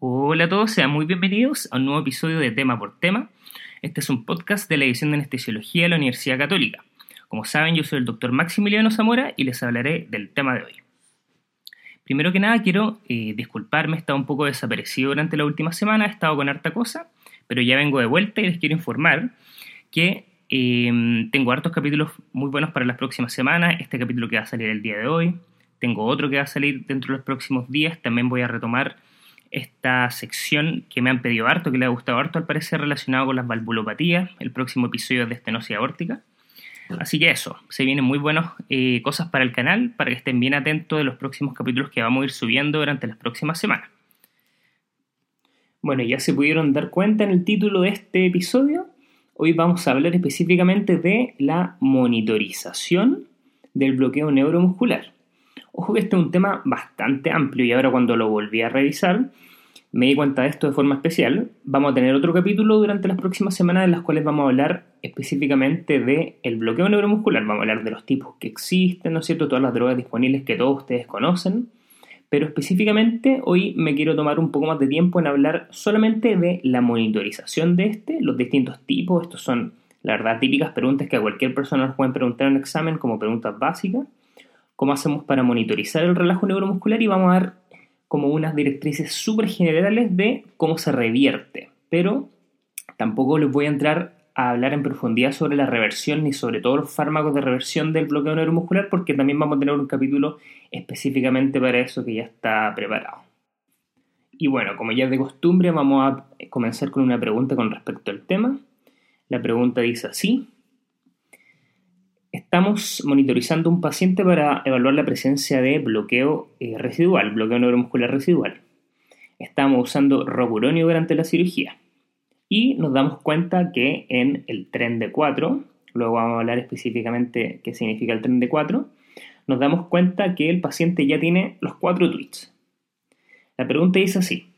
Hola a todos, sean muy bienvenidos a un nuevo episodio de Tema por Tema. Este es un podcast de la edición de Anestesiología de la Universidad Católica. Como saben, yo soy el doctor Maximiliano Zamora y les hablaré del tema de hoy. Primero que nada, quiero eh, disculparme, he estado un poco desaparecido durante la última semana, he estado con harta cosa, pero ya vengo de vuelta y les quiero informar que eh, tengo hartos capítulos muy buenos para las próximas semanas. Este capítulo que va a salir el día de hoy, tengo otro que va a salir dentro de los próximos días. También voy a retomar esta sección que me han pedido harto, que le ha gustado harto al parecer relacionado con las valvulopatías, el próximo episodio de estenosis aórtica. Así que eso, se vienen muy buenas eh, cosas para el canal, para que estén bien atentos de los próximos capítulos que vamos a ir subiendo durante las próximas semanas. Bueno, ya se pudieron dar cuenta en el título de este episodio. Hoy vamos a hablar específicamente de la monitorización del bloqueo neuromuscular. Ojo que este es un tema bastante amplio y ahora cuando lo volví a revisar me di cuenta de esto de forma especial. Vamos a tener otro capítulo durante las próximas semanas en las cuales vamos a hablar específicamente del el bloqueo neuromuscular. Vamos a hablar de los tipos que existen, ¿no es cierto? Todas las drogas disponibles que todos ustedes conocen. Pero específicamente hoy me quiero tomar un poco más de tiempo en hablar solamente de la monitorización de este, los distintos tipos. Estos son, la verdad, típicas preguntas que a cualquier persona nos pueden preguntar en un examen como preguntas básicas cómo hacemos para monitorizar el relajo neuromuscular y vamos a ver como unas directrices súper generales de cómo se revierte. Pero tampoco les voy a entrar a hablar en profundidad sobre la reversión ni sobre todos los fármacos de reversión del bloqueo neuromuscular porque también vamos a tener un capítulo específicamente para eso que ya está preparado. Y bueno, como ya es de costumbre, vamos a comenzar con una pregunta con respecto al tema. La pregunta dice así, Estamos monitorizando un paciente para evaluar la presencia de bloqueo eh, residual, bloqueo neuromuscular residual. Estamos usando rocuronio durante la cirugía y nos damos cuenta que en el tren de 4, luego vamos a hablar específicamente qué significa el tren de 4, nos damos cuenta que el paciente ya tiene los cuatro tweets. La pregunta es así,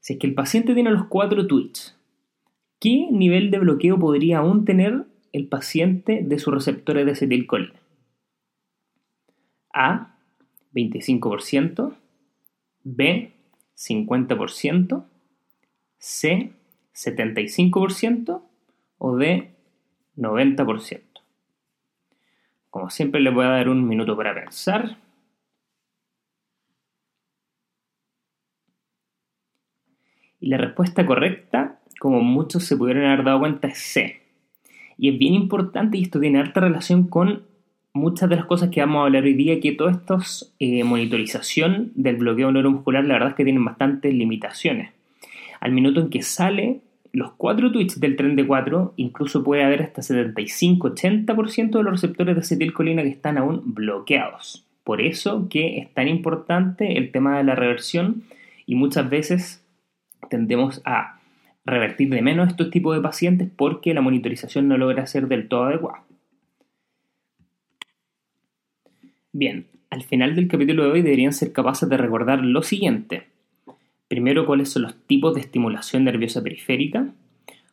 si es que el paciente tiene los cuatro tweets, ¿qué nivel de bloqueo podría aún tener el paciente de sus receptores de acetilcolina. A, 25%, B, 50%, C, 75% o D, 90%. Como siempre les voy a dar un minuto para pensar. Y la respuesta correcta, como muchos se pudieron haber dado cuenta, es C. Y es bien importante, y esto tiene harta relación con muchas de las cosas que vamos a hablar hoy día, que toda esta eh, del bloqueo neuromuscular, la verdad es que tienen bastantes limitaciones. Al minuto en que sale los cuatro tweets del tren de 4, incluso puede haber hasta 75-80% de los receptores de acetilcolina que están aún bloqueados. Por eso que es tan importante el tema de la reversión y muchas veces tendemos a revertir de menos estos tipos de pacientes porque la monitorización no logra ser del todo adecuada. Bien, al final del capítulo de hoy deberían ser capaces de recordar lo siguiente. Primero, cuáles son los tipos de estimulación nerviosa periférica,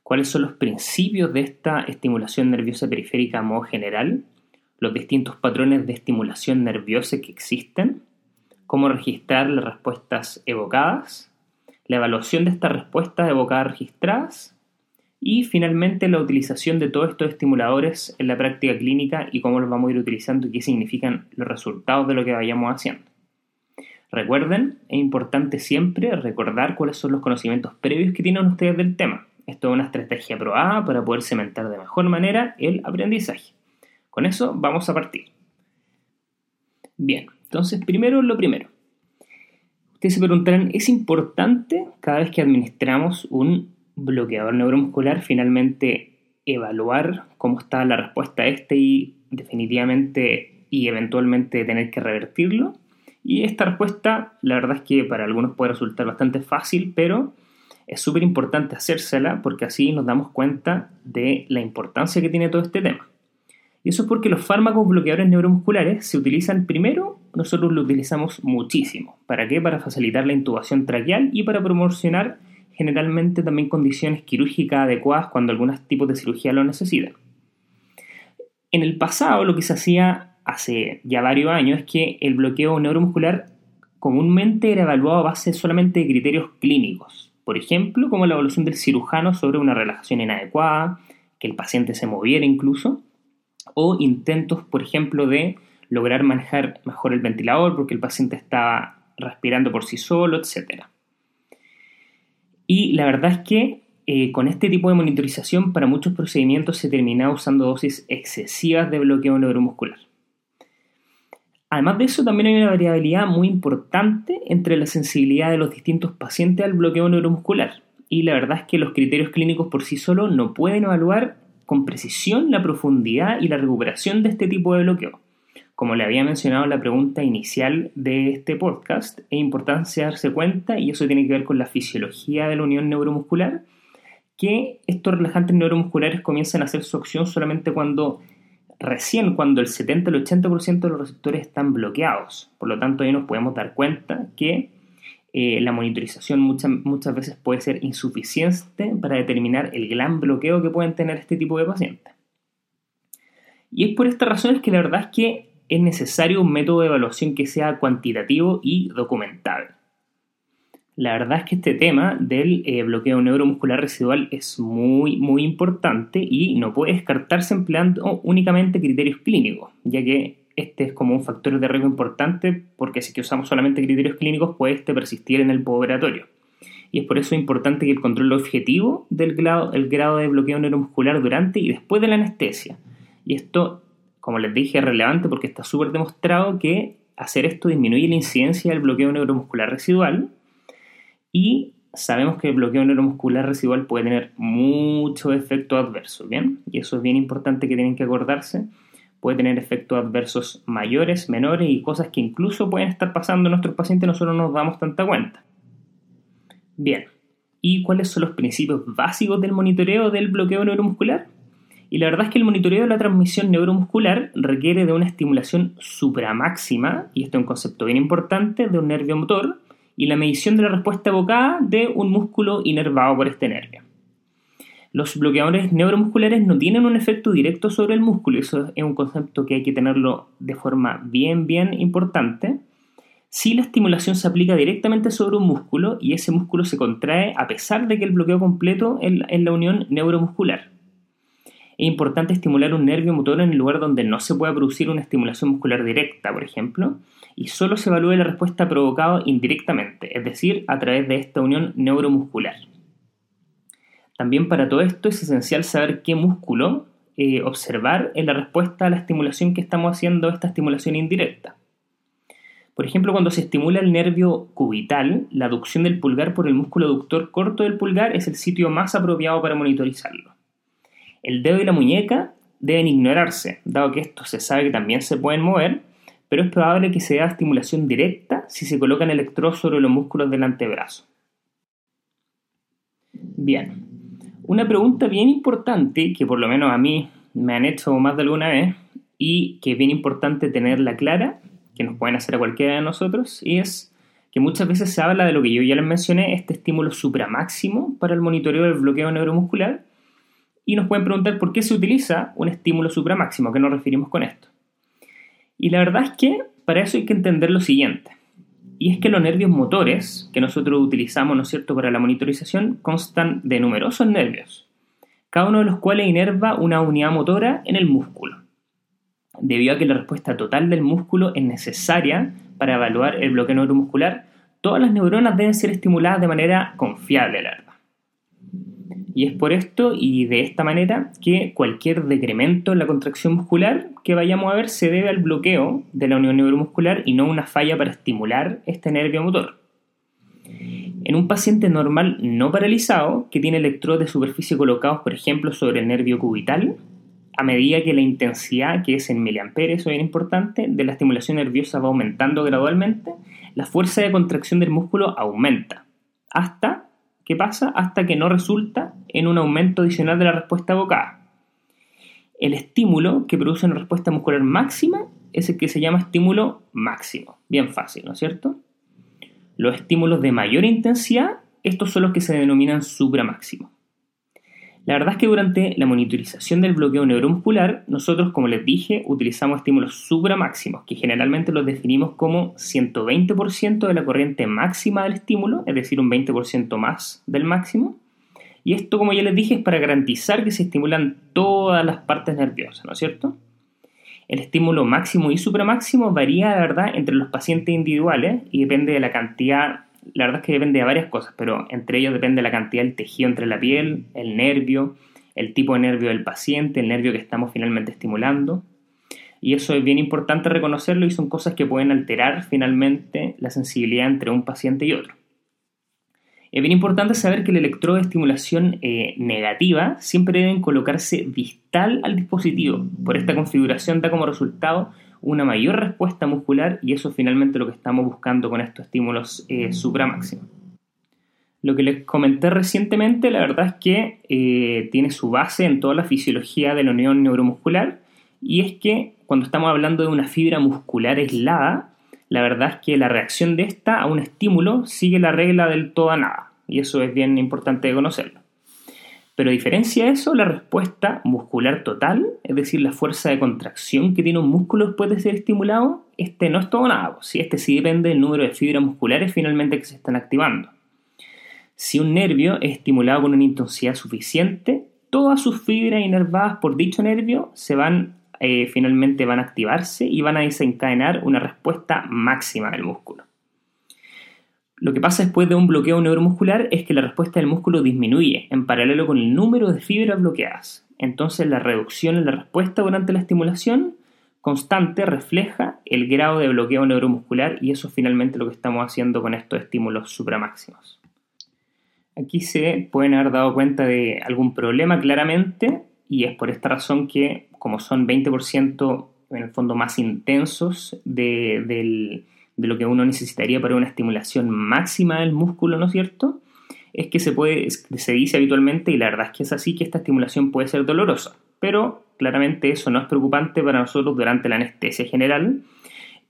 cuáles son los principios de esta estimulación nerviosa periférica a modo general, los distintos patrones de estimulación nerviosa que existen, cómo registrar las respuestas evocadas, la evaluación de estas respuestas evocadas registradas y finalmente la utilización de todos estos estimuladores en la práctica clínica y cómo los vamos a ir utilizando y qué significan los resultados de lo que vayamos haciendo. Recuerden, es importante siempre recordar cuáles son los conocimientos previos que tienen ustedes del tema. Esto es una estrategia probada para poder cementar de mejor manera el aprendizaje. Con eso vamos a partir. Bien, entonces primero lo primero. Ustedes se preguntarán, ¿es importante cada vez que administramos un bloqueador neuromuscular finalmente evaluar cómo está la respuesta a este y definitivamente y eventualmente tener que revertirlo? Y esta respuesta, la verdad es que para algunos puede resultar bastante fácil, pero es súper importante hacérsela porque así nos damos cuenta de la importancia que tiene todo este tema. Y eso es porque los fármacos bloqueadores neuromusculares se utilizan primero, nosotros lo utilizamos muchísimo. ¿Para qué? Para facilitar la intubación traqueal y para promocionar generalmente también condiciones quirúrgicas adecuadas cuando algunos tipos de cirugía lo necesitan. En el pasado lo que se hacía hace ya varios años es que el bloqueo neuromuscular comúnmente era evaluado a base solamente de criterios clínicos, por ejemplo, como la evaluación del cirujano sobre una relajación inadecuada, que el paciente se moviera incluso, o intentos, por ejemplo, de lograr manejar mejor el ventilador porque el paciente estaba respirando por sí solo, etc. Y la verdad es que eh, con este tipo de monitorización para muchos procedimientos se termina usando dosis excesivas de bloqueo neuromuscular. Además de eso, también hay una variabilidad muy importante entre la sensibilidad de los distintos pacientes al bloqueo neuromuscular. Y la verdad es que los criterios clínicos por sí solos no pueden evaluar con precisión la profundidad y la recuperación de este tipo de bloqueo. Como le había mencionado en la pregunta inicial de este podcast, es importante darse cuenta, y eso tiene que ver con la fisiología de la unión neuromuscular, que estos relajantes neuromusculares comienzan a hacer su acción solamente cuando recién cuando el 70 el 80% de los receptores están bloqueados. Por lo tanto, ahí nos podemos dar cuenta que eh, la monitorización muchas, muchas veces puede ser insuficiente para determinar el gran bloqueo que pueden tener este tipo de pacientes. Y es por estas razones que la verdad es que es necesario un método de evaluación que sea cuantitativo y documentable. La verdad es que este tema del eh, bloqueo neuromuscular residual es muy, muy importante y no puede descartarse empleando únicamente criterios clínicos, ya que este es como un factor de riesgo importante porque si que usamos solamente criterios clínicos puede este persistir en el postoperatorio. Y es por eso importante que el control objetivo del grado, el grado de bloqueo neuromuscular durante y después de la anestesia. Y esto, como les dije, es relevante porque está súper demostrado que hacer esto disminuye la incidencia del bloqueo neuromuscular residual y sabemos que el bloqueo neuromuscular residual puede tener muchos efectos adversos, ¿bien? Y eso es bien importante que tienen que acordarse puede tener efectos adversos mayores, menores y cosas que incluso pueden estar pasando en nuestros pacientes nosotros no nos damos tanta cuenta. Bien, ¿y cuáles son los principios básicos del monitoreo del bloqueo neuromuscular? Y la verdad es que el monitoreo de la transmisión neuromuscular requiere de una estimulación supramáxima, y esto es un concepto bien importante, de un nervio motor, y la medición de la respuesta evocada de un músculo inervado por este nervio. Los bloqueadores neuromusculares no tienen un efecto directo sobre el músculo, eso es un concepto que hay que tenerlo de forma bien, bien importante. Si la estimulación se aplica directamente sobre un músculo y ese músculo se contrae a pesar de que el bloqueo completo en la unión neuromuscular. Es importante estimular un nervio motor en el lugar donde no se pueda producir una estimulación muscular directa, por ejemplo, y solo se evalúe la respuesta provocada indirectamente, es decir, a través de esta unión neuromuscular. También para todo esto es esencial saber qué músculo eh, observar en la respuesta a la estimulación que estamos haciendo, esta estimulación indirecta. Por ejemplo, cuando se estimula el nervio cubital, la aducción del pulgar por el músculo aductor corto del pulgar es el sitio más apropiado para monitorizarlo. El dedo y la muñeca deben ignorarse, dado que estos se sabe que también se pueden mover, pero es probable que se haga estimulación directa si se colocan electrodos sobre los músculos del antebrazo. Bien, una pregunta bien importante que por lo menos a mí me han hecho más de alguna vez y que es bien importante tenerla clara, que nos pueden hacer a cualquiera de nosotros, y es que muchas veces se habla de lo que yo ya les mencioné, este estímulo supramáximo para el monitoreo del bloqueo neuromuscular, y nos pueden preguntar por qué se utiliza un estímulo supramáximo, a qué nos referimos con esto. Y la verdad es que para eso hay que entender lo siguiente. Y es que los nervios motores que nosotros utilizamos, ¿no es cierto?, para la monitorización constan de numerosos nervios, cada uno de los cuales inerva una unidad motora en el músculo. Debido a que la respuesta total del músculo es necesaria para evaluar el bloqueo neuromuscular, todas las neuronas deben ser estimuladas de manera confiable. Y es por esto y de esta manera que cualquier decremento en la contracción muscular que vayamos a ver se debe al bloqueo de la unión neuromuscular y no una falla para estimular este nervio motor. En un paciente normal no paralizado que tiene electrodos de superficie colocados, por ejemplo, sobre el nervio cubital, a medida que la intensidad, que es en miliamperes, o bien importante, de la estimulación nerviosa va aumentando gradualmente, la fuerza de contracción del músculo aumenta, hasta ¿Qué pasa hasta que no resulta en un aumento adicional de la respuesta evocada. El estímulo que produce una respuesta muscular máxima es el que se llama estímulo máximo. Bien fácil, ¿no es cierto? Los estímulos de mayor intensidad, estos son los que se denominan supramáximo. La verdad es que durante la monitorización del bloqueo neuromuscular, nosotros, como les dije, utilizamos estímulos supramáximos, que generalmente los definimos como 120% de la corriente máxima del estímulo, es decir, un 20% más del máximo. Y esto, como ya les dije, es para garantizar que se estimulan todas las partes nerviosas, ¿no es cierto? El estímulo máximo y supramáximo varía, la verdad, entre los pacientes individuales y depende de la cantidad la verdad es que depende de varias cosas, pero entre ellos depende la cantidad del tejido entre la piel, el nervio, el tipo de nervio del paciente, el nervio que estamos finalmente estimulando. Y eso es bien importante reconocerlo y son cosas que pueden alterar finalmente la sensibilidad entre un paciente y otro. Es bien importante saber que el electrodo de estimulación eh, negativa siempre deben colocarse distal al dispositivo. Por esta configuración da como resultado una mayor respuesta muscular y eso es finalmente lo que estamos buscando con estos estímulos eh, supramáximos. Lo que les comenté recientemente, la verdad es que eh, tiene su base en toda la fisiología de la unión neuromuscular y es que cuando estamos hablando de una fibra muscular aislada, la verdad es que la reacción de esta a un estímulo sigue la regla del todo a nada y eso es bien importante de conocerlo. Pero a diferencia de eso, la respuesta muscular total, es decir, la fuerza de contracción que tiene un músculo después de ser estimulado, este no es todo nada. Si este sí depende del número de fibras musculares finalmente que se están activando. Si un nervio es estimulado con una intensidad suficiente, todas sus fibras inervadas por dicho nervio se van, eh, finalmente van a activarse y van a desencadenar una respuesta máxima del músculo. Lo que pasa después de un bloqueo neuromuscular es que la respuesta del músculo disminuye en paralelo con el número de fibras bloqueadas. Entonces la reducción en la respuesta durante la estimulación constante refleja el grado de bloqueo neuromuscular y eso es finalmente lo que estamos haciendo con estos estímulos supramáximos. Aquí se pueden haber dado cuenta de algún problema claramente y es por esta razón que como son 20% en el fondo más intensos del de lo que uno necesitaría para una estimulación máxima del músculo, ¿no es cierto? Es que se puede, se dice habitualmente, y la verdad es que es así, que esta estimulación puede ser dolorosa, pero claramente eso no es preocupante para nosotros durante la anestesia general,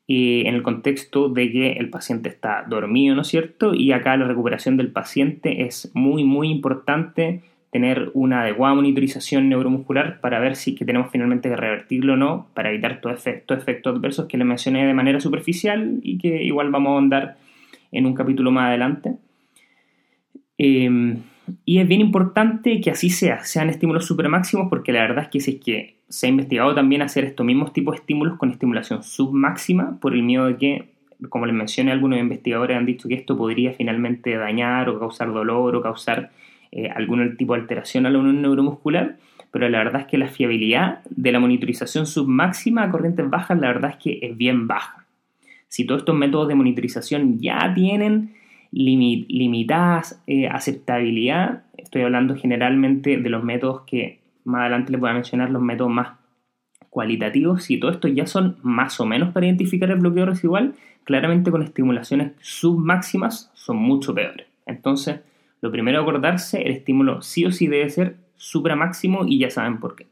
y en el contexto de que el paciente está dormido, ¿no es cierto? Y acá la recuperación del paciente es muy, muy importante tener una adecuada monitorización neuromuscular para ver si que tenemos finalmente que revertirlo o no, para evitar todos estos efectos adversos que le mencioné de manera superficial y que igual vamos a ahondar en un capítulo más adelante. Em, y es bien importante que así sea, sean estímulos supermáximos, porque la verdad es que si es que se ha investigado también hacer estos mismos tipos de estímulos con estimulación submáxima, por el miedo de que, como les mencioné, algunos investigadores han dicho que esto podría finalmente dañar o causar dolor o causar eh, algún tipo de alteración a la unión neuromuscular, pero la verdad es que la fiabilidad de la monitorización submáxima a corrientes bajas, la verdad es que es bien baja. Si todos estos métodos de monitorización ya tienen limitadas eh, aceptabilidad, estoy hablando generalmente de los métodos que más adelante les voy a mencionar, los métodos más cualitativos, si todos estos ya son más o menos para identificar el bloqueo residual, claramente con estimulaciones submáximas son mucho peores. Entonces, lo primero acordarse, el estímulo sí o sí debe ser supramáximo y ya saben por qué.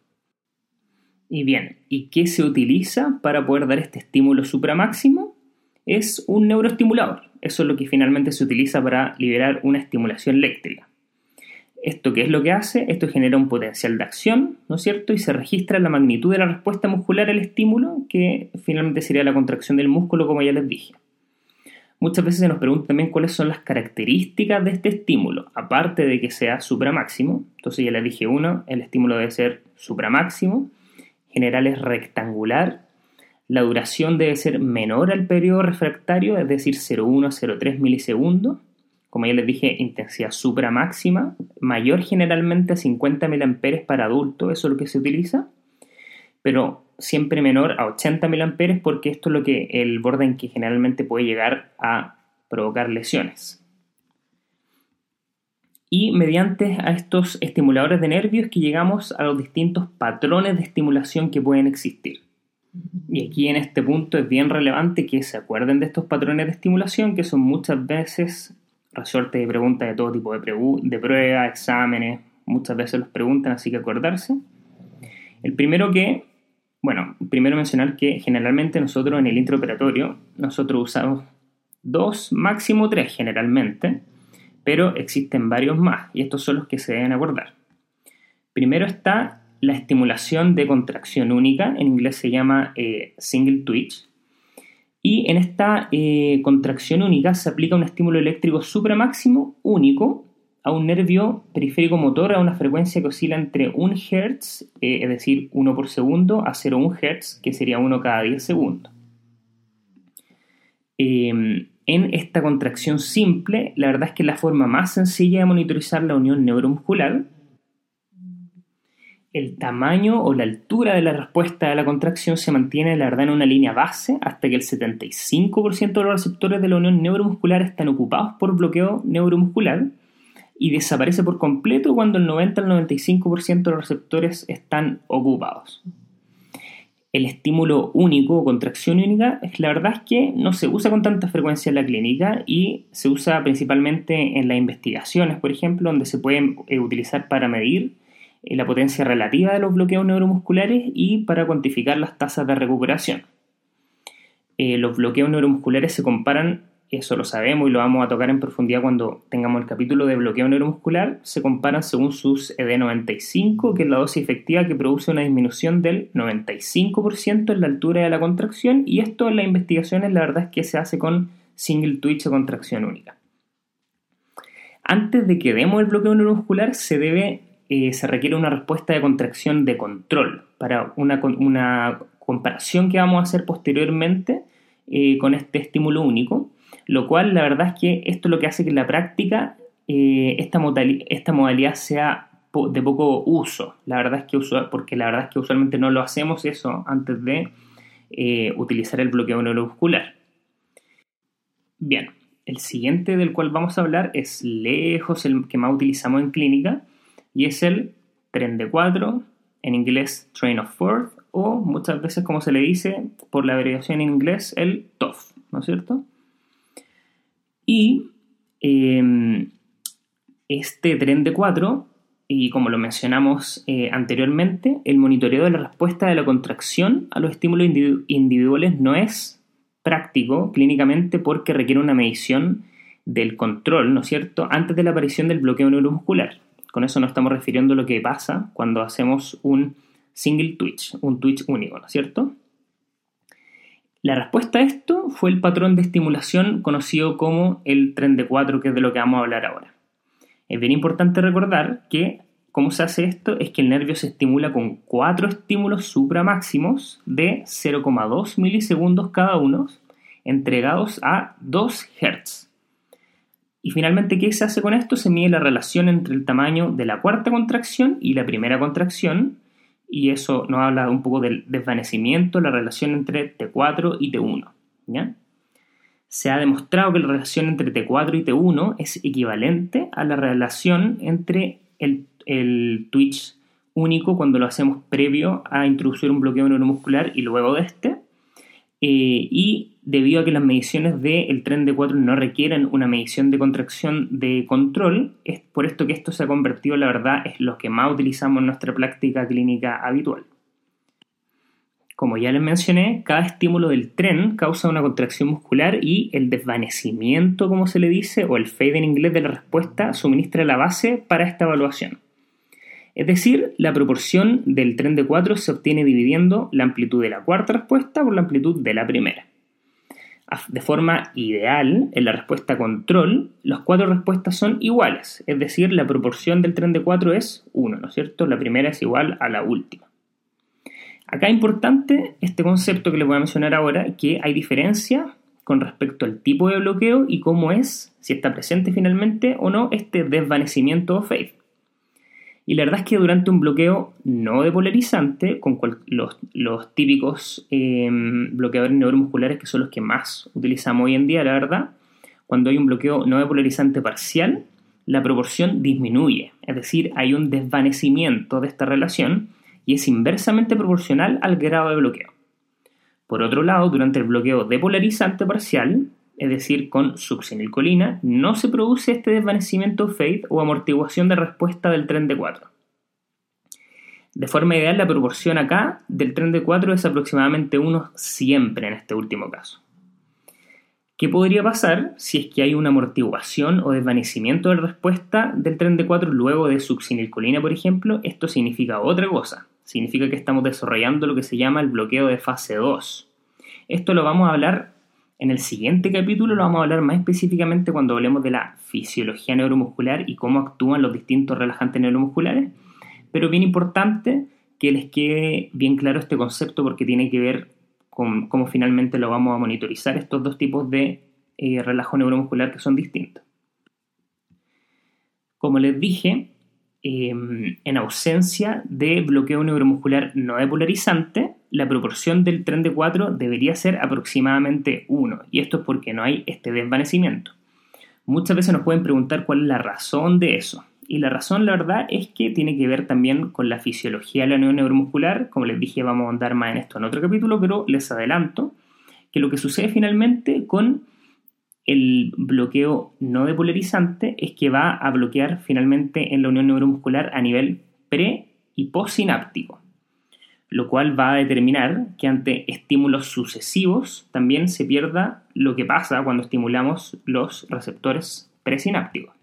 Y bien, ¿y qué se utiliza para poder dar este estímulo supramáximo? Es un neuroestimulador. Eso es lo que finalmente se utiliza para liberar una estimulación eléctrica. ¿Esto qué es lo que hace? Esto genera un potencial de acción, ¿no es cierto? Y se registra la magnitud de la respuesta muscular al estímulo, que finalmente sería la contracción del músculo, como ya les dije. Muchas veces se nos pregunta también cuáles son las características de este estímulo, aparte de que sea supramáximo. Entonces ya les dije uno, el estímulo debe ser supramáximo, general es rectangular, la duración debe ser menor al periodo refractario, es decir, 0,1 a 0,3 milisegundos. Como ya les dije, intensidad supramáxima, mayor generalmente a 50 mA para adultos, eso es lo que se utiliza pero siempre menor a 80 mA porque esto es lo que el borde en que generalmente puede llegar a provocar lesiones. Y mediante a estos estimuladores de nervios que llegamos a los distintos patrones de estimulación que pueden existir. Y aquí en este punto es bien relevante que se acuerden de estos patrones de estimulación que son muchas veces resorte de preguntas de todo tipo de, de pruebas, exámenes, muchas veces los preguntan, así que acordarse. El primero que bueno, primero mencionar que generalmente nosotros en el intraoperatorio, nosotros usamos dos, máximo tres generalmente, pero existen varios más y estos son los que se deben abordar. Primero está la estimulación de contracción única, en inglés se llama eh, single twitch, y en esta eh, contracción única se aplica un estímulo eléctrico supramáximo único a un nervio periférico motor a una frecuencia que oscila entre 1 Hz, eh, es decir, 1 por segundo, a 0,1 Hz, que sería 1 cada 10 segundos. Em, en esta contracción simple, la verdad es que es la forma más sencilla de monitorizar la unión neuromuscular. El tamaño o la altura de la respuesta a la contracción se mantiene, la verdad, en una línea base hasta que el 75% de los receptores de la unión neuromuscular están ocupados por bloqueo neuromuscular y desaparece por completo cuando el 90 al 95% de los receptores están ocupados. El estímulo único o contracción única, la verdad es que no se usa con tanta frecuencia en la clínica y se usa principalmente en las investigaciones, por ejemplo, donde se puede eh, utilizar para medir eh, la potencia relativa de los bloqueos neuromusculares y para cuantificar las tasas de recuperación. Eh, los bloqueos neuromusculares se comparan eso lo sabemos y lo vamos a tocar en profundidad cuando tengamos el capítulo de bloqueo neuromuscular, se comparan según sus ED95, que es la dosis efectiva que produce una disminución del 95% en la altura de la contracción, y esto en las investigaciones la verdad es que se hace con single twitch o contracción única. Antes de que demos el bloqueo neuromuscular, se debe, eh, se requiere una respuesta de contracción de control para una, comparación que vamos a hacer posteriormente eh, con este estímulo único lo cual la verdad es que esto es lo que hace que en la práctica eh, esta, modalidad, sea de poco uso. La verdad es que porque la verdad es que usualmente no lo hacemos eso antes de eh, utilizar el bloqueo neuromuscular. Bien, el siguiente del cual vamos a hablar es lejos el que más utilizamos en clínica y es el tren de 4, en inglés train of fourth o muchas veces como se le dice por la abreviación en inglés el TOF, ¿no es cierto? Y em, este tren de 4, y como lo mencionamos eh, anteriormente, el monitoreo de la respuesta de la contracción a los estímulos individuales no es práctico clínicamente porque requiere una medición del control, ¿no es cierto?, antes de la aparición del bloqueo neuromuscular. Con eso no estamos refiriendo a lo que pasa cuando hacemos un single twitch, un twitch único, ¿no es cierto? La respuesta a esto fue el patrón de estimulación conocido como el tren de 4, que es de lo que vamos a hablar ahora. Es bien importante recordar que cómo se hace esto es que el nervio se estimula con cuatro estímulos supramáximos de 0,2 milisegundos cada uno, entregados a 2 Hz. Y finalmente, ¿qué se hace con esto? Se mide la relación entre el tamaño de la cuarta contracción y la primera contracción, y eso nos habla un poco del desvanecimiento, la relación entre T4 y T1. ¿ya? Se ha demostrado que la relación entre T4 y T1 es equivalente a la relación entre el, Twitch único cuando lo hacemos previo a introducir un bloqueo neuromuscular y luego de este, eh, y debido a que las mediciones del tren de 4 no requieren una medición de contracción de control, es por esto que esto se ha convertido, la verdad, es lo que más utilizamos en nuestra práctica clínica habitual. Como ya les mencioné, cada estímulo del tren causa una contracción muscular y el desvanecimiento, como se le dice, o el fade en inglés de la respuesta, suministra la base para esta evaluación. Es decir, la proporción del tren de 4 se obtiene dividiendo la amplitud de la cuarta respuesta por la amplitud de la primera. De forma ideal, en la respuesta control, las cuatro respuestas son iguales, es decir, la proporción del tren de 4 es 1, ¿no es cierto? La primera es igual a la última. Acá es importante este concepto que les voy a mencionar ahora, que hay diferencia con respecto al tipo de bloqueo y cómo es, si está presente finalmente o no, este desvanecimiento o fade. Y la verdad es que durante un bloqueo no depolarizante, con los, típicos em, bloqueadores neuromusculares que son los que más utilizamos hoy en día, la verdad, cuando hay un bloqueo no depolarizante parcial, la proporción disminuye, es decir, hay un desvanecimiento de esta relación y es inversamente proporcional al grado de bloqueo. Por otro lado, durante el bloqueo depolarizante parcial, es decir, con succinilcolina, no se produce este desvanecimiento fade o amortiguación de respuesta del tren de 4. De forma ideal, la proporción acá del tren de 4 es aproximadamente 1 siempre en este último caso. ¿Qué podría pasar si es que hay una amortiguación o desvanecimiento de respuesta del tren de 4 luego de succinilcolina, por ejemplo? Esto significa otra cosa. Significa que estamos desarrollando lo que se llama el bloqueo de fase 2. Esto lo vamos a hablar en el siguiente capítulo, lo vamos a hablar más específicamente cuando hablemos de la fisiología neuromuscular y cómo actúan los distintos relajantes neuromusculares. Pero bien importante que les quede bien claro este concepto porque tiene que ver cómo finalmente lo vamos a monitorizar estos dos tipos de eh, relajo neuromuscular que son distintos. Como les dije, em, en ausencia de bloqueo neuromuscular no depolarizante, la proporción del tren de 4 debería ser aproximadamente 1, y esto es porque no hay este desvanecimiento. Muchas veces nos pueden preguntar cuál es la razón de eso. Y la razón, la verdad, es que tiene que ver también con la fisiología de la unión neuromuscular. Como les dije, vamos a andar más en esto en otro capítulo, pero les adelanto que lo que sucede finalmente con el bloqueo no depolarizante es que va a bloquear finalmente en la unión neuromuscular a nivel pre y postsináptico, lo cual va a determinar que ante estímulos sucesivos también se pierda lo que pasa cuando estimulamos los receptores presinápticos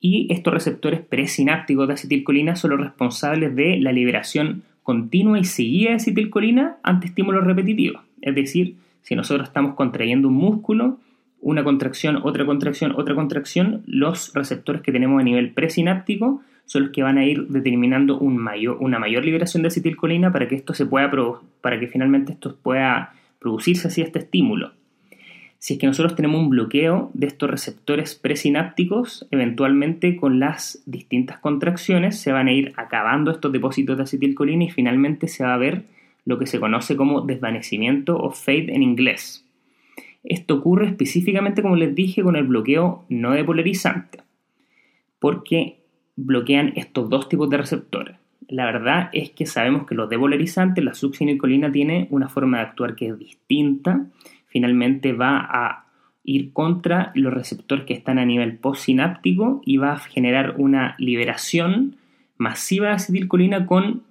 y estos receptores presinápticos de acetilcolina son los responsables de la liberación continua y seguida de acetilcolina ante estímulos repetitivos. Es decir, si nosotros estamos contrayendo un músculo, una contracción, otra contracción, otra contracción, los receptores que tenemos a nivel presináptico son los que van a ir determinando una mayor liberación de acetilcolina para que esto se pueda para que finalmente esto pueda producirse así este estímulo. Si es que nosotros tenemos un bloqueo de estos receptores presinápticos, eventualmente con las distintas contracciones se van a ir acabando estos depósitos de acetilcolina y finalmente se va a ver lo que se conoce como desvanecimiento o fade en inglés. Esto ocurre específicamente, como les dije, con el bloqueo no depolarizante, porque bloquean estos dos tipos de receptores. La verdad es que sabemos que los depolarizantes, la succinilcolina tiene una forma de actuar que es distinta finalmente va a ir contra los receptores que están a nivel postsináptico y va a generar una liberación masiva de acetilcolina con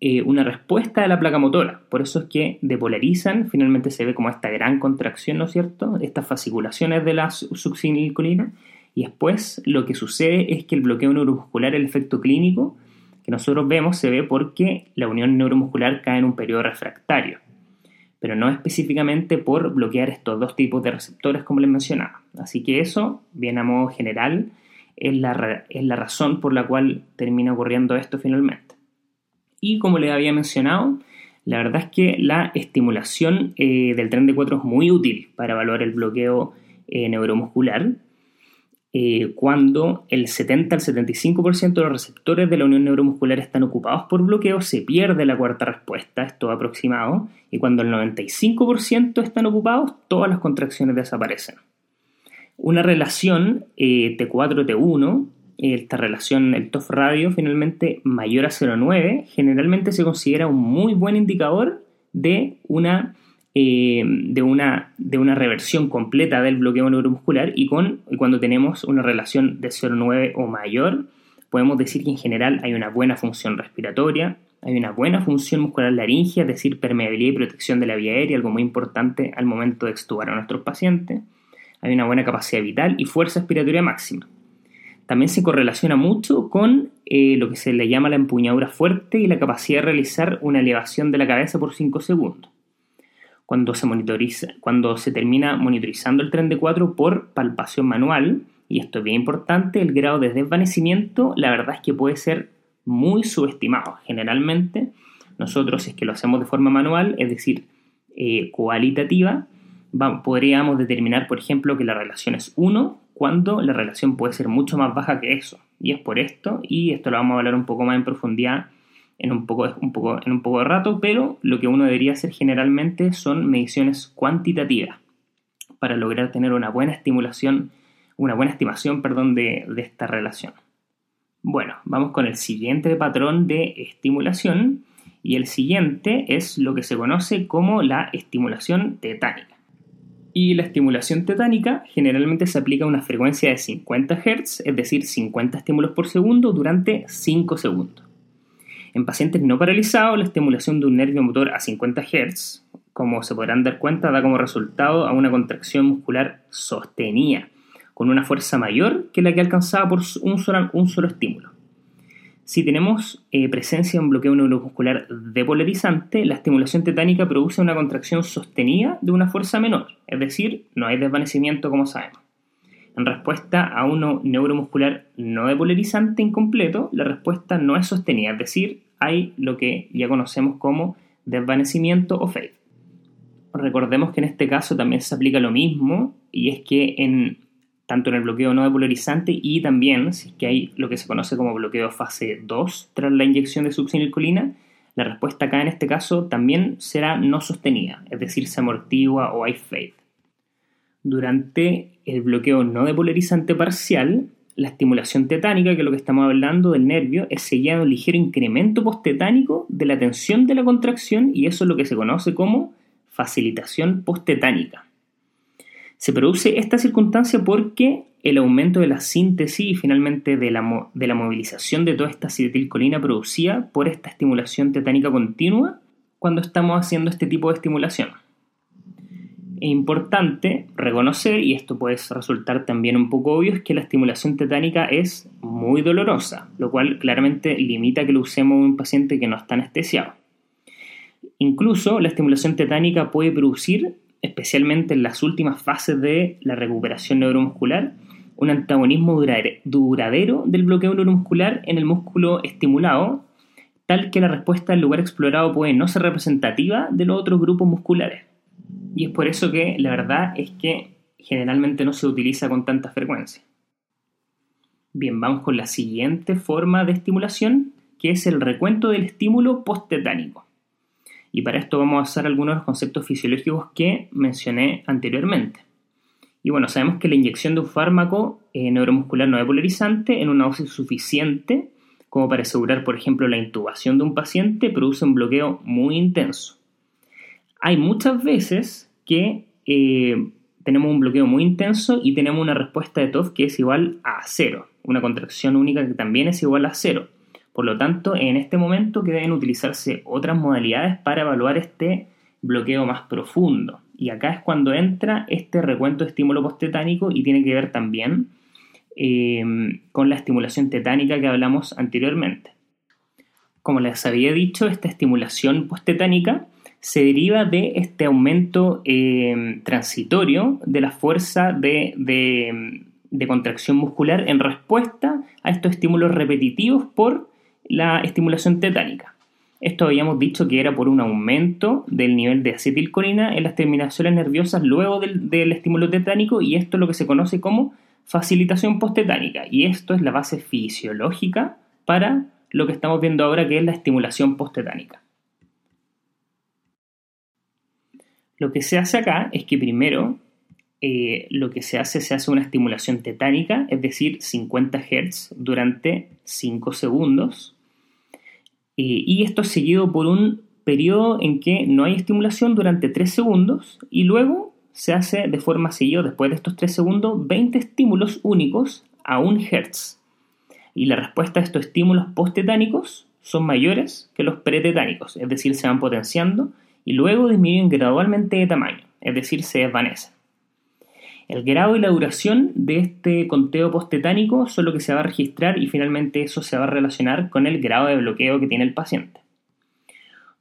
eh, una respuesta de la placa motora. Por eso es que depolarizan, finalmente se ve como esta gran contracción, ¿no es cierto? Estas fasciculaciones de la succinilcolina. Y después lo que sucede es que el bloqueo neuromuscular, el efecto clínico que nosotros vemos, se ve porque la unión neuromuscular cae en un periodo refractario pero no específicamente por bloquear estos dos tipos de receptores como les mencionaba. Así que eso, bien a modo general, es la, es la razón por la cual termina ocurriendo esto finalmente. Y como les había mencionado, la verdad es que la estimulación eh, del tren de 4 es muy útil para evaluar el bloqueo eh, neuromuscular eh, cuando el 70 al 75% de los receptores de la unión neuromuscular están ocupados por bloqueo, se pierde la cuarta respuesta, esto aproximado, y cuando el 95% están ocupados, todas las contracciones desaparecen. Una relación eh, T4-T1, esta relación, el TOF radio, finalmente mayor a 0,9, generalmente se considera un muy buen indicador de una eh, de, una, de una reversión completa del bloqueo neuromuscular y, con, cuando tenemos una relación de 0,9 o mayor, podemos decir que en general hay una buena función respiratoria, hay una buena función muscular laringea, es decir, permeabilidad y protección de la vía aérea, algo muy importante al momento de extubar a nuestros pacientes. Hay una buena capacidad vital y fuerza respiratoria máxima. También se correlaciona mucho con eh, lo que se le llama la empuñadura fuerte y la capacidad de realizar una elevación de la cabeza por 5 segundos cuando se, monitoriza, cuando se termina monitorizando el tren de 4 por palpación manual, y esto es bien importante, el grado de desvanecimiento la verdad es que puede ser muy subestimado. Generalmente nosotros es que lo hacemos de forma manual, es decir, eh, cualitativa, podríamos determinar, por ejemplo, que la relación es 1 cuando la relación puede ser mucho más baja que eso. Y es por esto, y esto lo vamos a hablar un poco más en profundidad en un, poco, un poco, en un poco de rato, pero lo que uno debería hacer generalmente son mediciones cuantitativas para lograr tener una buena estimulación, una buena estimación, perdón, de, de esta relación. Bueno, vamos con el siguiente patrón de estimulación y el siguiente es lo que se conoce como la estimulación tetánica. Y la estimulación tetánica generalmente se aplica a una frecuencia de 50 Hz, es decir, 50 estímulos por segundo durante 5 segundos. En pacientes no paralizados, la estimulación de un nervio motor a 50 Hz, como se podrán dar cuenta, da como resultado a una contracción muscular sostenida, con una fuerza mayor que la que alcanzaba por un solo, un solo estímulo. Si tenemos eh, presencia de un bloqueo neuromuscular depolarizante, la estimulación tetánica produce una contracción sostenida de una fuerza menor, es decir, no hay desvanecimiento como sabemos. En respuesta a uno neuromuscular no depolarizante incompleto, la respuesta no es sostenida, es decir, hay lo que ya conocemos como desvanecimiento o fade. Recordemos que en este caso también se aplica lo mismo y es que en tanto en el bloqueo no depolarizante y también si es que hay lo que se conoce como bloqueo fase 2 tras la inyección de succinilcolina, la respuesta acá en este caso también será no sostenida, es decir, se amortigua o hay fade. Durante el bloqueo no depolarizante parcial, la estimulación tetánica, que es lo que estamos hablando del nervio, es seguida de un ligero incremento posttetánico de la tensión de la contracción y eso es lo que se conoce como facilitación posttetánica. Se produce esta circunstancia porque el aumento de la síntesis y finalmente de la, de la movilización de toda esta acetilcolina producida por esta estimulación tetánica continua cuando estamos haciendo este tipo de estimulación. Es importante reconocer, y esto puede resultar también un poco obvio, es que la estimulación tetánica es muy dolorosa, lo cual claramente limita que lo usemos en un paciente que no está anestesiado. Incluso la estimulación tetánica puede producir especialmente en las últimas fases de la recuperación neuromuscular, un antagonismo duradero del bloqueo neuromuscular en el músculo estimulado, tal que la respuesta del lugar explorado puede no ser representativa de los otros grupos musculares. Y es por eso que la verdad es que generalmente no se utiliza con tanta frecuencia. Bien, vamos con la siguiente forma de estimulación, que es el recuento del estímulo posttetánico. Y para esto vamos a usar algunos de los conceptos fisiológicos que mencioné anteriormente. Y bueno, sabemos que la inyección de un fármaco eh, neuromuscular no depolarizante en una dosis suficiente como para asegurar, por ejemplo, la intubación de un paciente produce un bloqueo muy intenso. Hay muchas veces que eh, tenemos un bloqueo muy intenso y tenemos una respuesta de TOF que es igual a cero, una contracción única que también es igual a cero. Por lo tanto, en este momento que deben utilizarse otras modalidades para evaluar este bloqueo más profundo. Y acá es cuando entra este recuento de estímulo posttetánico y tiene que ver también em, con la estimulación tetánica que hablamos anteriormente. Como les había dicho, esta estimulación posttetánica se deriva de este aumento em, transitorio de la fuerza de, de contracción muscular en respuesta a estos estímulos repetitivos por la estimulación tetánica. Esto habíamos dicho que era por un aumento del nivel de acetilcolina en las terminaciones nerviosas luego del, estímulo tetánico y esto es lo que se conoce como facilitación posttetánica y esto es la base fisiológica para lo que estamos viendo ahora que es la estimulación posttetánica. Lo que se hace acá es que primero eh, lo que se hace, se hace una estimulación tetánica, es decir, 50 Hz durante 5 segundos eh, y esto es seguido por un periodo en que no hay estimulación durante 3 segundos y luego se hace de forma seguida, después de estos 3 segundos, 20 estímulos únicos a 1 Hz. Y la respuesta a estos estímulos posttetánicos son mayores que los pretetánicos, es decir, se van potenciando y luego disminuyen gradualmente de tamaño, es decir, se desvanecen. El grado y la duración de este conteo posttetánico son lo que se va a registrar y finalmente eso se va a relacionar con el grado de bloqueo que tiene el paciente.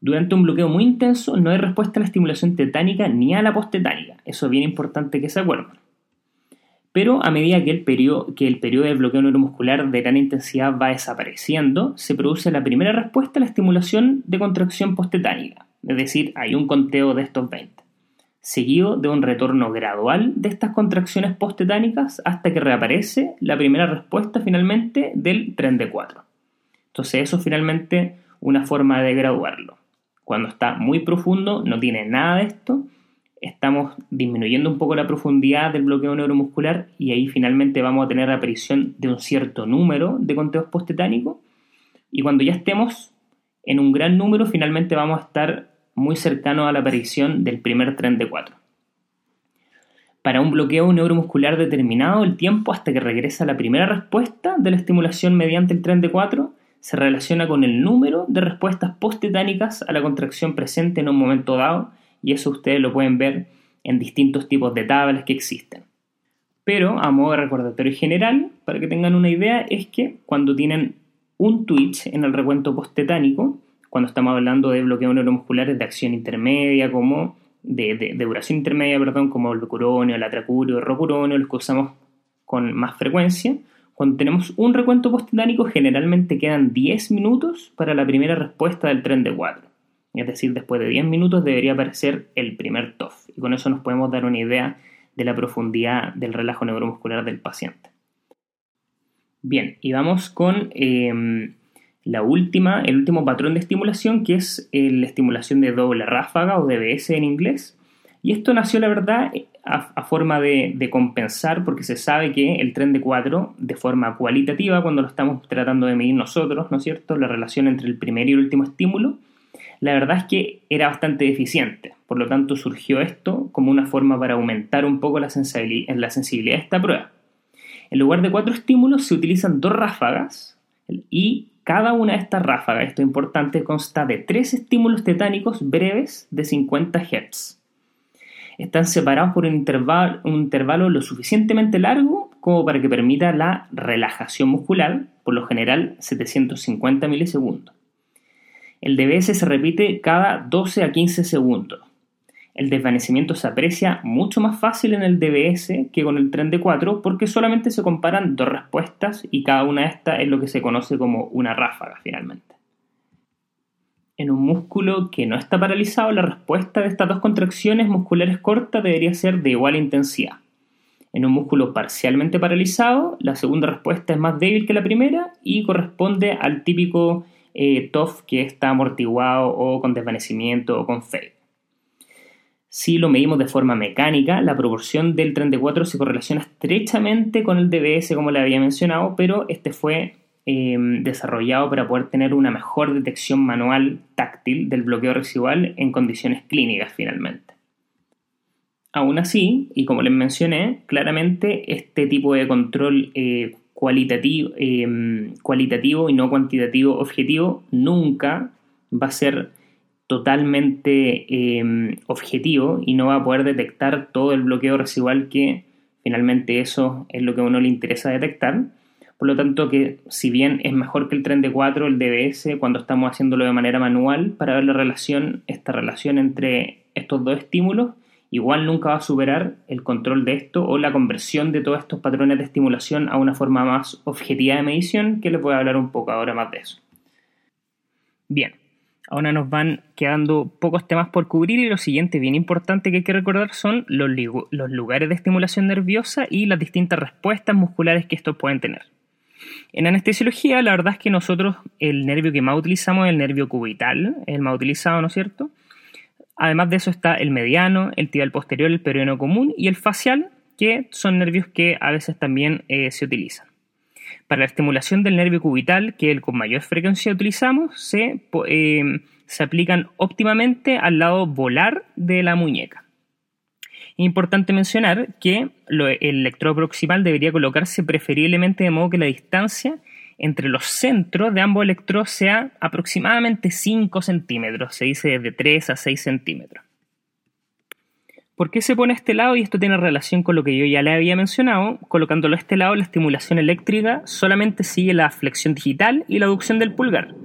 Durante un bloqueo muy intenso no hay respuesta a la estimulación tetánica ni a la posttetánica, eso es bien importante que se acuerden. Pero a medida que el, periodo, de bloqueo neuromuscular de gran intensidad va desapareciendo, se produce la primera respuesta a la estimulación de contracción posttetánica, es decir, hay un conteo de estos 20 seguido de un retorno gradual de estas contracciones posttetánicas hasta que reaparece la primera respuesta finalmente del tren de 4. Entonces eso es finalmente una forma de graduarlo. Cuando está muy profundo no tiene nada de esto, estamos disminuyendo un poco la profundidad del bloqueo neuromuscular y ahí finalmente vamos a tener la aparición de un cierto número de conteos posttetánicos y cuando ya estemos en un gran número finalmente vamos a estar muy cercano a la aparición del primer tren de 4. Para un bloqueo neuromuscular determinado, el tiempo hasta que regresa la primera respuesta de la estimulación mediante el tren de 4 se relaciona con el número de respuestas posttetánicas a la contracción presente en un momento dado y eso ustedes lo pueden ver en distintos tipos de tablas que existen. Pero a modo de recordatorio general, para que tengan una idea, es que cuando tienen un twitch en el recuento postetánico, cuando estamos hablando de bloqueos neuromusculares de acción intermedia, como de, duración intermedia, perdón, como el becuronio, el atracurio, el rocuronio, los que usamos con más frecuencia, cuando tenemos un recuento postetánico generalmente quedan 10 minutos para la primera respuesta del tren de 4. Es decir, después de 10 minutos debería aparecer el primer TOF. Y con eso nos podemos dar una idea de la profundidad del relajo neuromuscular del paciente. Bien, y vamos con em, la última, el último patrón de estimulación, que es eh, la estimulación de doble ráfaga o DBS en inglés. Y esto nació, la verdad, a, forma de, compensar, porque se sabe que el tren de 4, de forma cualitativa, cuando lo estamos tratando de medir nosotros, ¿no es cierto?, la relación entre el primer y el último estímulo, la verdad es que era bastante deficiente. Por lo tanto, surgió esto como una forma para aumentar un poco la sensibilidad, la sensibilidad de esta prueba. En lugar de cuatro estímulos, se utilizan dos ráfagas y cada una de estas ráfagas, esto es importante, consta de tres estímulos tetánicos breves de 50 Hz. Están separados por un intervalo, un intervalo lo suficientemente largo como para que permita la relajación muscular, por lo general 750 milisegundos. El DBS se repite cada 12 a 15 segundos. El desvanecimiento se aprecia mucho más fácil en el DBS que con el tren de 4 porque solamente se comparan dos respuestas y cada una de estas es lo que se conoce como una ráfaga finalmente. En un músculo que no está paralizado, la respuesta de estas dos contracciones musculares cortas debería ser de igual intensidad. En un músculo parcialmente paralizado, la segunda respuesta es más débil que la primera y corresponde al típico eh, TOF que está amortiguado o con desvanecimiento o con fade. Si lo medimos de forma mecánica, la proporción del 34 se correlaciona estrechamente con el DBS, como le había mencionado, pero este fue eh, desarrollado para poder tener una mejor detección manual táctil del bloqueo residual en condiciones clínicas finalmente. Aún así, y como les mencioné, claramente este tipo de control eh, em, cualitativo y no cuantitativo objetivo nunca va a ser totalmente em, objetivo y no va a poder detectar todo el bloqueo residual que finalmente eso es lo que a uno le interesa detectar. Por lo tanto, que si bien es mejor que el tren de 4, el DBS, cuando estamos haciéndolo de manera manual, para ver la relación, esta relación entre estos dos estímulos, igual nunca va a superar el control de esto o la conversión de todos estos patrones de estimulación a una forma más objetiva de medición, que les voy a hablar un poco ahora más de eso. Bien, ahora nos van quedando pocos temas por cubrir y lo siguiente bien importante que hay que recordar son los, lugares de estimulación nerviosa y las distintas respuestas musculares que estos pueden tener. En anestesiología, la verdad es que nosotros el nervio que más utilizamos es el nervio cubital, el más utilizado, ¿no es cierto? Además de eso está el mediano, el tibial posterior, el peroneano común y el facial, que son nervios que a veces también eh, se utilizan. Para la estimulación del nervio cubital, que es el con mayor frecuencia utilizamos, se, eh, se aplican óptimamente al lado volar de la muñeca. Importante mencionar que el electrodo proximal debería colocarse preferiblemente de modo que la distancia entre los centros de ambos electrodos sea aproximadamente 5 centímetros, se dice de 3 a 6 centímetros. ¿Por qué se pone a este lado? Y esto tiene relación con lo que yo ya le había mencionado. Colocándolo a este lado, la estimulación eléctrica solamente sigue la flexión digital y la aducción del pulgar.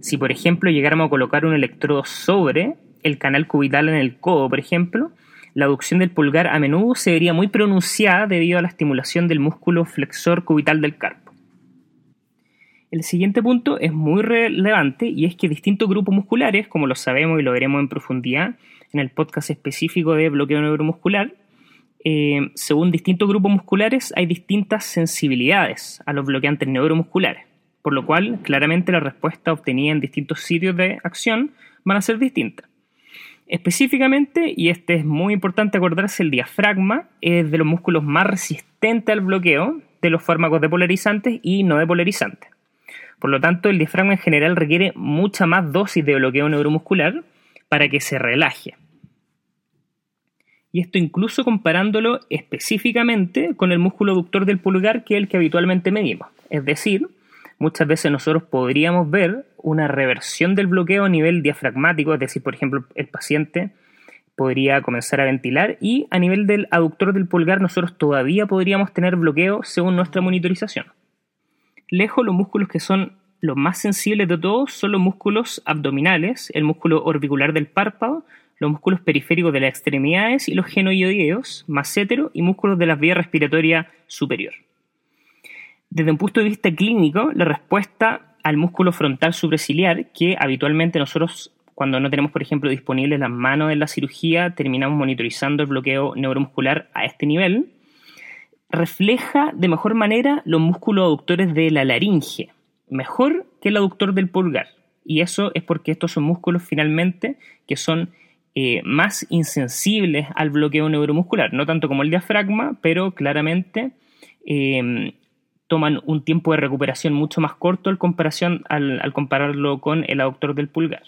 Si, por ejemplo, llegáramos a colocar un electrodo sobre el canal cubital en el codo, por ejemplo, la aducción del pulgar a menudo se vería muy pronunciada debido a la estimulación del músculo flexor cubital del carpo. El siguiente punto es muy relevante y es que distintos grupos musculares, como lo sabemos y lo veremos en profundidad en el podcast específico de bloqueo neuromuscular, eh, según distintos grupos musculares hay distintas sensibilidades a los bloqueantes neuromusculares, por lo cual claramente la respuesta obtenida en distintos sitios de acción van a ser distintas. Específicamente, y este es muy importante acordarse, el diafragma es de los músculos más resistentes al bloqueo de los fármacos depolarizantes y no depolarizantes. Por lo tanto, el diafragma en general requiere mucha más dosis de bloqueo neuromuscular para que se relaje. Y esto incluso comparándolo específicamente con el músculo aductor del pulgar, que es el que habitualmente medimos. Es decir, muchas veces nosotros podríamos ver una reversión del bloqueo a nivel diafragmático, es decir, por ejemplo, el paciente podría comenzar a ventilar y a nivel del aductor del pulgar nosotros todavía podríamos tener bloqueo según nuestra monitorización. Lejos los músculos que son los más sensibles de todos son los músculos abdominales, el músculo orbicular del párpado, los músculos periféricos de las extremidades y los genoidioideos, massétero y músculos de la vía respiratoria superior. Desde un punto de vista clínico, la respuesta al músculo frontal supraciliar, que habitualmente nosotros cuando no tenemos, por ejemplo, disponibles las manos en la cirugía, terminamos monitorizando el bloqueo neuromuscular a este nivel, refleja de mejor manera los músculos aductores de la laringe, mejor que el aductor del pulgar. Y eso es porque estos son músculos finalmente que son eh, más insensibles al bloqueo neuromuscular, no tanto como el diafragma, pero claramente em, toman un tiempo de recuperación mucho más corto al, comparación, al, compararlo con el aductor del pulgar.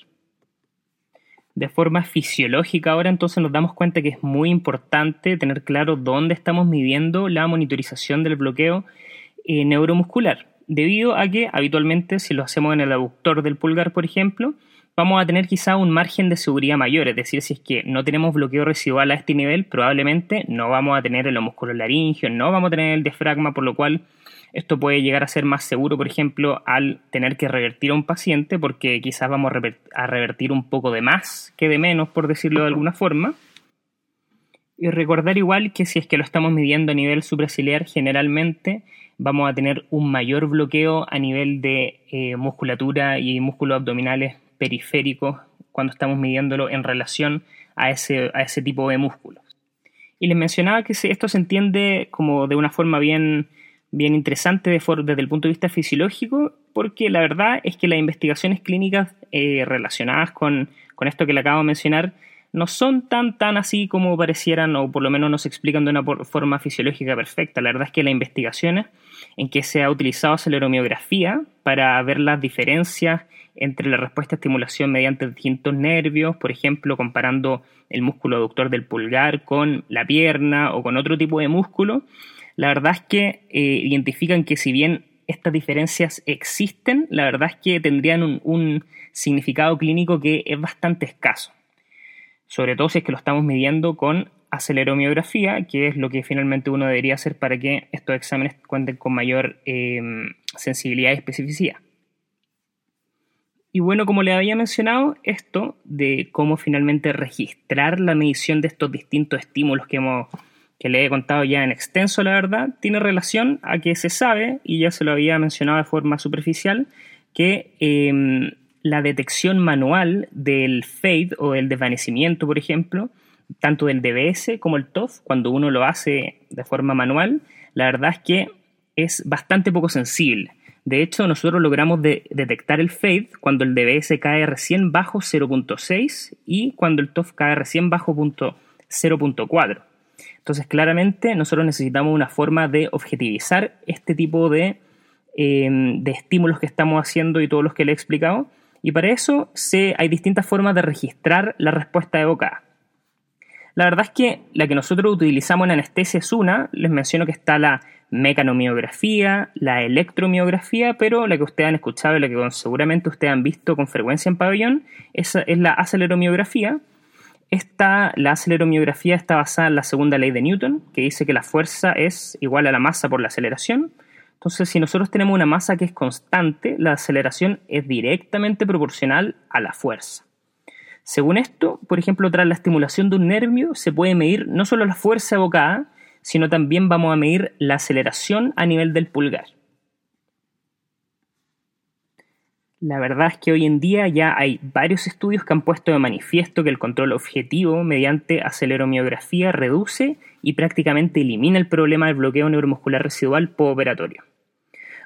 De forma fisiológica ahora entonces nos damos cuenta que es muy importante tener claro dónde estamos midiendo la monitorización del bloqueo eh, neuromuscular, debido a que habitualmente si lo hacemos en el aductor del pulgar, por ejemplo, vamos a tener quizá un margen de seguridad mayor, es decir, si es que no tenemos bloqueo residual a este nivel, probablemente no vamos a tener el músculo laringio, no vamos a tener el diafragma, por lo cual esto puede llegar a ser más seguro, por ejemplo, al tener que revertir a un paciente, porque quizás vamos a revertir un poco de más que de menos, por decirlo de alguna forma. Y recordar igual que si es que lo estamos midiendo a nivel supraciliar, generalmente vamos a tener un mayor bloqueo a nivel de eh, musculatura y músculos abdominales periféricos cuando estamos midiéndolo en relación a ese, a ese tipo de músculos. Y les mencionaba que esto se entiende como de una forma bien, bien interesante desde el punto de vista fisiológico, porque la verdad es que las investigaciones clínicas eh, relacionadas con, con esto que le acabo de mencionar no son tan tan así como parecieran o por lo menos no se explican de una forma fisiológica perfecta. La verdad es que las investigaciones en que se ha utilizado aceleromiografía para ver las diferencias entre la respuesta a estimulación mediante distintos nervios, por ejemplo, comparando el músculo aductor del pulgar con la pierna o con otro tipo de músculo, la verdad es que eh, identifican que si bien estas diferencias existen, la verdad es que tendrían un, un significado clínico que es bastante escaso. Sobre todo si es que lo estamos midiendo con aceleromiografía, que es lo que finalmente uno debería hacer para que estos exámenes cuenten con mayor eh, sensibilidad y especificidad. Y bueno, como le había mencionado, esto de cómo finalmente registrar la medición de estos distintos estímulos que, hemos, que le he contado ya en extenso, la verdad, tiene relación a que se sabe, y ya se lo había mencionado de forma superficial, que em, la detección manual del fade o el desvanecimiento, por ejemplo, tanto del DBS como el TOF, cuando uno lo hace de forma manual, la verdad es que es bastante poco sensible. De hecho, nosotros logramos detectar el fade cuando el DBS cae recién bajo 0.6 y cuando el TOF cae recién bajo 0.4. Entonces, claramente, nosotros necesitamos una forma de objetivizar este tipo de, em, de estímulos que estamos haciendo y todos los que le he explicado. Y para eso hay distintas formas de registrar la respuesta evocada. La verdad es que la que nosotros utilizamos en anestesia es una, les menciono que está la mecanomiografía, la electromiografía, pero la que ustedes han escuchado y la que seguramente ustedes han visto con frecuencia en pabellón es, es la aceleromiografía. Esta, la aceleromiografía está basada en la segunda ley de Newton, que dice que la fuerza es igual a la masa por la aceleración. Entonces, si nosotros tenemos una masa que es constante, la aceleración es directamente proporcional a la fuerza. Según esto, por ejemplo, tras la estimulación de un nervio se puede medir no solo la fuerza evocada, sino también vamos a medir la aceleración a nivel del pulgar. La verdad es que hoy en día ya hay varios estudios que han puesto de manifiesto que el control objetivo mediante aceleromiografía reduce y prácticamente elimina el problema del bloqueo neuromuscular residual postoperatorio.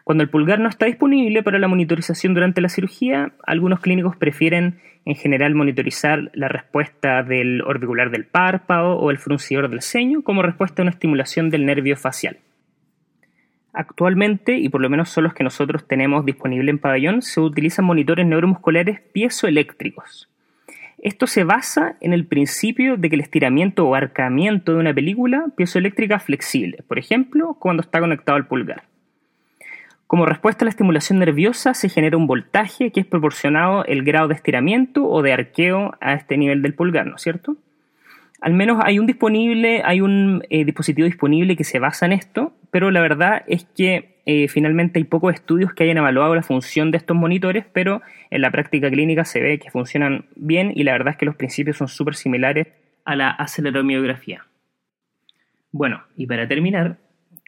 Cuando el pulgar no está disponible para la monitorización durante la cirugía, algunos clínicos prefieren en general monitorizar la respuesta del orbicular del párpado o el fruncidor del ceño como respuesta a una estimulación del nervio facial. Actualmente, y por lo menos son los que nosotros tenemos disponible en pabellón, se utilizan monitores neuromusculares piezoeléctricos. Esto se basa en el principio de que el estiramiento o arcamiento de una película piezoeléctrica flexible, por ejemplo, cuando está conectado al pulgar. Como respuesta a la estimulación nerviosa se genera un voltaje que es proporcionado el grado de estiramiento o de arqueo a este nivel del pulgar, ¿no es cierto? al menos hay un disponible, hay un eh, dispositivo disponible que se basa en esto, pero la verdad es que eh, finalmente hay pocos estudios que hayan evaluado la función de estos monitores, pero en la práctica clínica se ve que funcionan bien y la verdad es que los principios son súper similares a la aceleromiografía. Bueno, y para terminar,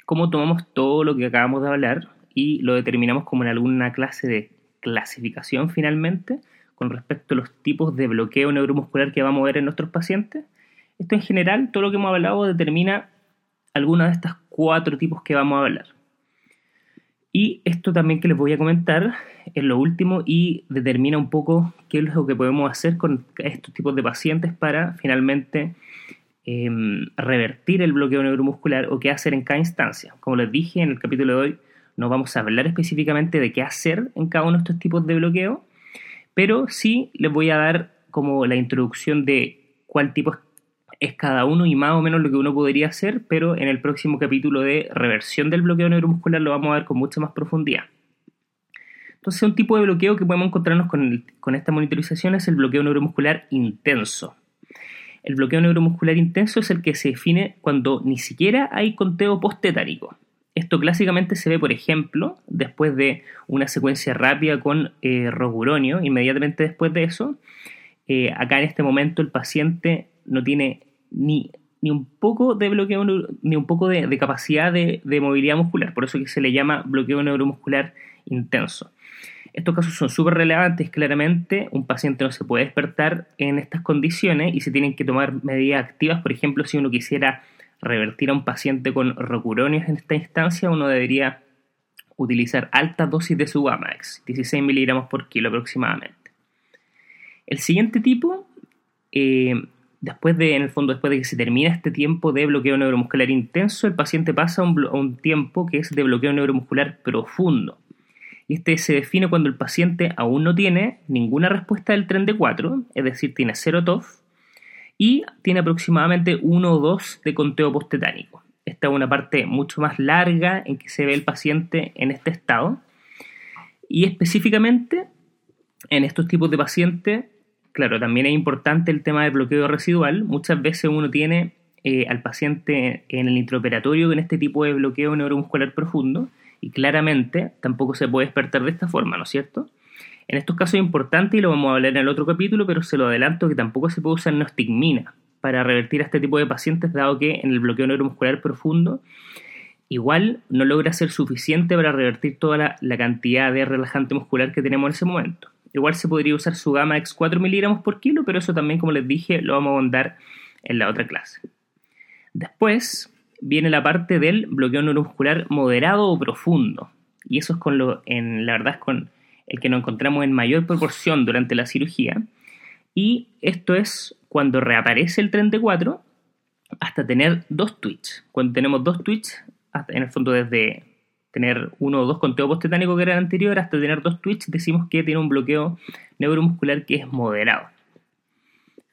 ¿cómo tomamos todo lo que acabamos de hablar y lo determinamos como en alguna clase de clasificación finalmente con respecto a los tipos de bloqueo neuromuscular que vamos a ver en nuestros pacientes? Esto en general, todo lo que hemos hablado determina alguna de estas cuatro tipos que vamos a hablar. Y esto también que les voy a comentar es lo último y determina un poco qué es lo que podemos hacer con estos tipos de pacientes para finalmente em, revertir el bloqueo neuromuscular o qué hacer en cada instancia. Como les dije en el capítulo de hoy, no vamos a hablar específicamente de qué hacer en cada uno de estos tipos de bloqueo, pero sí les voy a dar como la introducción de cuál tipo es cada uno y más o menos lo que uno podría hacer, pero en el próximo capítulo de reversión del bloqueo neuromuscular lo vamos a ver con mucha más profundidad. Entonces, un tipo de bloqueo que podemos encontrarnos con, con esta monitorización es el bloqueo neuromuscular intenso. El bloqueo neuromuscular intenso es el que se define cuando ni siquiera hay conteo postetánico. Esto clásicamente se ve, por ejemplo, después de una secuencia rápida con eh, roguronio, inmediatamente después de eso, eh, acá en este momento el paciente no tiene ni, ni un poco de bloqueo, ni un poco de, capacidad de, movilidad muscular, por eso que se le llama bloqueo neuromuscular intenso. Estos casos son súper relevantes, claramente un paciente no se puede despertar en estas condiciones y se tienen que tomar medidas activas, por ejemplo, si uno quisiera revertir a un paciente con rocuronios en esta instancia, uno debería utilizar altas dosis de Subamax, 16 miligramos por kilo aproximadamente. El siguiente tipo eh, después de, en el fondo, después de que se termina este tiempo de bloqueo neuromuscular intenso, el paciente pasa a un, tiempo que es de bloqueo neuromuscular profundo. Y este se define cuando el paciente aún no tiene ninguna respuesta del tren de 4, es decir, tiene cero TOF, y tiene aproximadamente 1 o 2 de conteo postetánico. Esta es una parte mucho más larga en que se ve el paciente en este estado. Y específicamente, en estos tipos de pacientes, Claro, también es importante el tema del bloqueo residual. Muchas veces uno tiene eh, al paciente en el intraoperatorio con este tipo de bloqueo neuromuscular profundo y claramente tampoco se puede despertar de esta forma, ¿no es cierto? En estos casos es importante y lo vamos a hablar en el otro capítulo, pero se lo adelanto que tampoco se puede usar neostigmina para revertir a este tipo de pacientes, dado que en el bloqueo neuromuscular profundo igual no logra ser suficiente para revertir toda la cantidad de relajante muscular que tenemos en ese momento. Igual se podría usar su gama X 4 miligramos por kilo, pero eso también, como les dije, lo vamos a ahondar en la otra clase. Después viene la parte del bloqueo neuromuscular moderado o profundo. Y eso es con lo, en, la verdad es con el que nos encontramos en mayor proporción durante la cirugía. Y esto es cuando reaparece el 34 hasta tener dos tweets. Cuando tenemos dos tweets, en el fondo desde tener uno o dos conteos postetánicos que eran anterior hasta tener dos tweets, decimos que tiene un bloqueo neuromuscular que es moderado.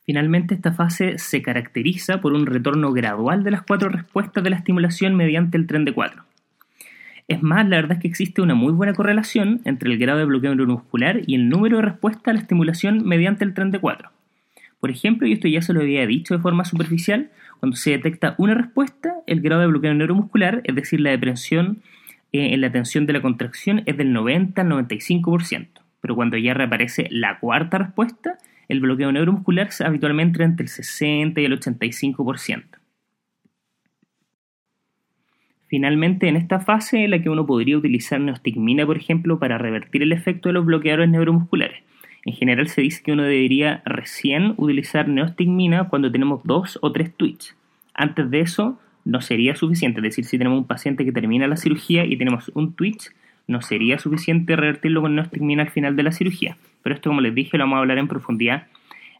Finalmente, esta fase se caracteriza por un retorno gradual de las cuatro respuestas de la estimulación mediante el tren de 4. Es más, la verdad es que existe una muy buena correlación entre el grado de bloqueo neuromuscular y el número de respuestas a la estimulación mediante el tren de 4. Por ejemplo, y esto ya se lo había dicho de forma superficial, cuando se detecta una respuesta, el grado de bloqueo neuromuscular, es decir, la depresión eh, en la tensión de la contracción es del 90 al 95%, pero cuando ya reaparece la cuarta respuesta, el bloqueo neuromuscular es habitualmente entre el 60 y el 85%. Finalmente, en esta fase en la que uno podría utilizar neostigmina, por ejemplo, para revertir el efecto de los bloqueadores neuromusculares. En general se dice que uno debería recién utilizar neostigmina cuando tenemos dos o tres tweets. Antes de eso, no sería suficiente. Es decir, si tenemos un paciente que termina la cirugía y tenemos un twitch, no sería suficiente revertirlo con neostigmina al final de la cirugía. Pero esto, como les dije, lo vamos a hablar en profundidad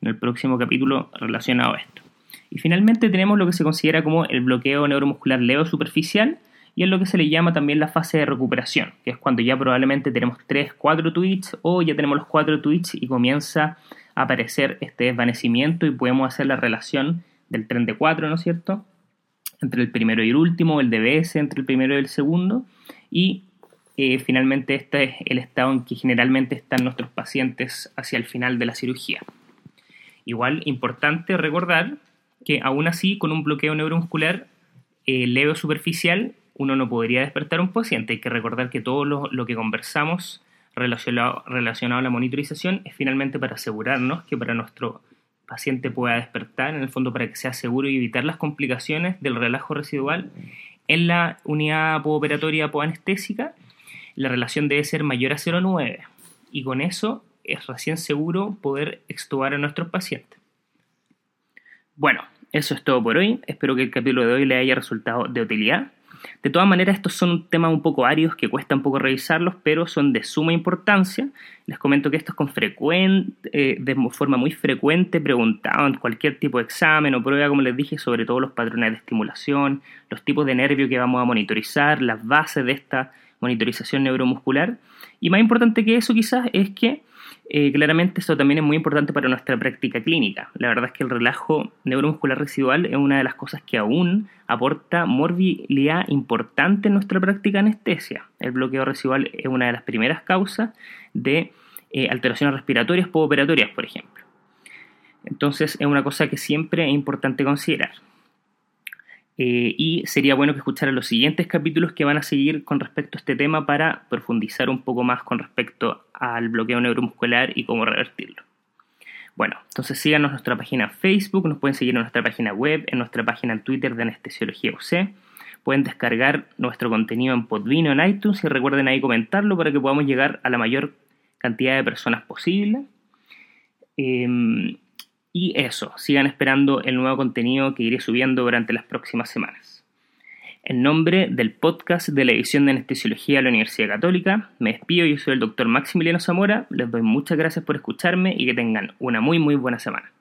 en el próximo capítulo relacionado a esto. Y finalmente tenemos lo que se considera como el bloqueo neuromuscular leo superficial y es lo que se le llama también la fase de recuperación, que es cuando ya probablemente tenemos 3, 4 tweets o ya tenemos los 4 tweets y comienza a aparecer este desvanecimiento y podemos hacer la relación del tren de 4, ¿no es cierto? entre el primero y el último, el DBS entre el primero y el segundo, y eh, finalmente este es el estado en que generalmente están nuestros pacientes hacia el final de la cirugía. Igual importante recordar que aún así con un bloqueo neuromuscular eh, leve o superficial uno no podría despertar a un paciente. Hay que recordar que todo lo, que conversamos relacionado, relacionado a la monitorización es finalmente para asegurarnos que para nuestro paciente pueda despertar, en el fondo para que sea seguro y evitar las complicaciones del relajo residual en la unidad postoperatoria poanestésica, la relación debe ser mayor a 0,9 y con eso es recién seguro poder extubar a nuestros pacientes. Bueno, eso es todo por hoy. Espero que el capítulo de hoy le haya resultado de utilidad. De todas maneras, estos son temas un poco arios que cuesta un poco revisarlos, pero son de suma importancia. Les comento que esto es con frecuente, eh, de forma muy frecuente preguntado en cualquier tipo de examen o prueba, como les dije, sobre todo los patrones de estimulación, los tipos de nervio que vamos a monitorizar, las bases de esta monitorización neuromuscular. Y más importante que eso quizás es que eh, claramente esto también es muy importante para nuestra práctica clínica. La verdad es que el relajo neuromuscular residual es una de las cosas que aún aporta morbilidad importante en nuestra práctica anestesia. El bloqueo residual es una de las primeras causas de eh, alteraciones respiratorias postoperatorias, por ejemplo. Entonces es una cosa que siempre es importante considerar. Eh, y sería bueno que escucharan los siguientes capítulos que van a seguir con respecto a este tema para profundizar un poco más con respecto al bloqueo neuromuscular y cómo revertirlo. Bueno, entonces síganos en nuestra página Facebook, nos pueden seguir en nuestra página web, en nuestra página en Twitter de Anestesiología UC. Pueden descargar nuestro contenido en Podvino, en iTunes y recuerden ahí comentarlo para que podamos llegar a la mayor cantidad de personas posible. Em, y eso, sigan esperando el nuevo contenido que iré subiendo durante las próximas semanas. En nombre del podcast de la edición de Anestesiología de la Universidad Católica, me despido, yo soy el doctor Maximiliano Zamora, les doy muchas gracias por escucharme y que tengan una muy muy buena semana.